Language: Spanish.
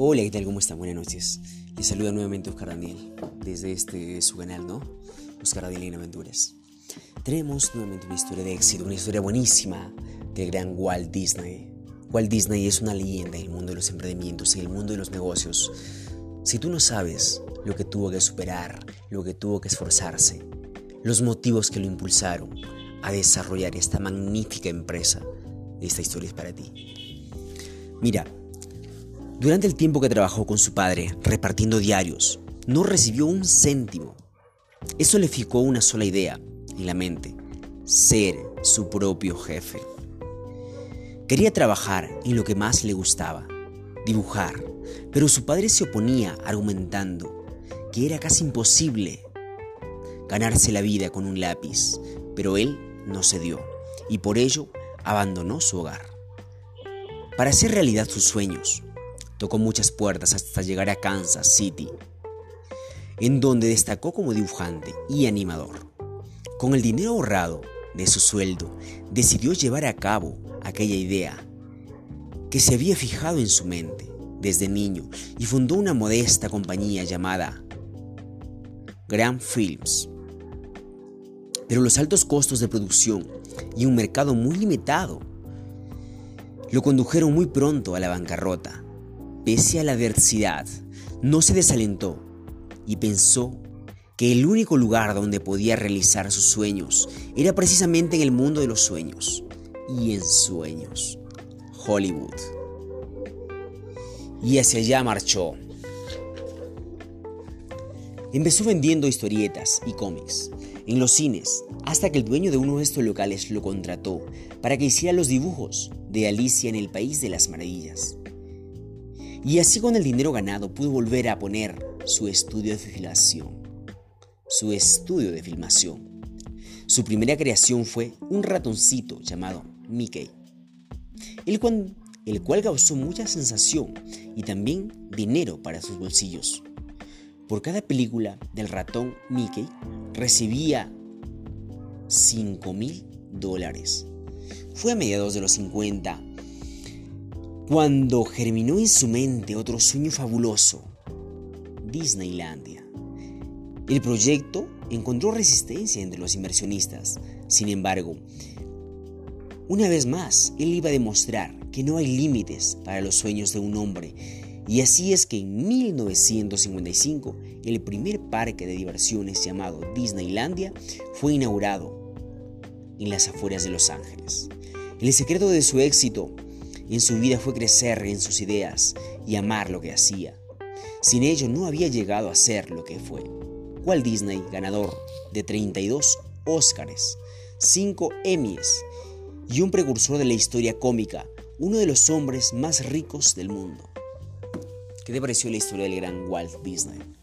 Hola, ¿qué tal? ¿Cómo están? Buenas noches. Les saluda nuevamente Oscar Daniel desde este su canal, ¿no? Oscar Daniel en Aventuras. Tenemos nuevamente una historia de éxito, una historia buenísima del gran Walt Disney. Walt Disney es una leyenda en el mundo de los emprendimientos, en el mundo de los negocios. Si tú no sabes lo que tuvo que superar, lo que tuvo que esforzarse, los motivos que lo impulsaron a desarrollar esta magnífica empresa, esta historia es para ti. Mira, durante el tiempo que trabajó con su padre repartiendo diarios, no recibió un céntimo. Eso le fijó una sola idea en la mente, ser su propio jefe. Quería trabajar en lo que más le gustaba, dibujar, pero su padre se oponía argumentando que era casi imposible ganarse la vida con un lápiz, pero él no cedió y por ello abandonó su hogar. Para hacer realidad sus sueños, tocó muchas puertas hasta llegar a Kansas City, en donde destacó como dibujante y animador. Con el dinero ahorrado de su sueldo, decidió llevar a cabo aquella idea que se había fijado en su mente desde niño y fundó una modesta compañía llamada Grand Films. Pero los altos costos de producción y un mercado muy limitado lo condujeron muy pronto a la bancarrota. Pese a la adversidad, no se desalentó y pensó que el único lugar donde podía realizar sus sueños era precisamente en el mundo de los sueños y en sueños, Hollywood. Y hacia allá marchó. Empezó vendiendo historietas y cómics en los cines hasta que el dueño de uno de estos locales lo contrató para que hiciera los dibujos de Alicia en el País de las Maravillas. Y así con el dinero ganado pudo volver a poner su estudio de filmación su estudio de filmación. Su primera creación fue un ratoncito llamado Mickey, el cual, causó mucha sensación y también dinero para sus bolsillos. Por cada película del ratón Mickey recibía 5 mil dólares. Fue a mediados de los 50 cuando germinó en su mente otro sueño fabuloso, Disneylandia. El proyecto encontró resistencia entre los inversionistas. Sin embargo, una vez más, él iba a demostrar que no hay límites para los sueños de un hombre. Y así es que en 1955, el primer parque de diversiones llamado Disneylandia fue inaugurado en las afueras de Los Ángeles. El secreto de su éxito en su vida fue crecer en sus ideas y amar lo que hacía. Sin ello no había llegado a ser lo que fue. Walt Disney, ganador de 32 Óscares, 5 Emmys y un precursor de la historia cómica, uno de los hombres más ricos del mundo. ¿Qué te pareció la historia del gran Walt Disney?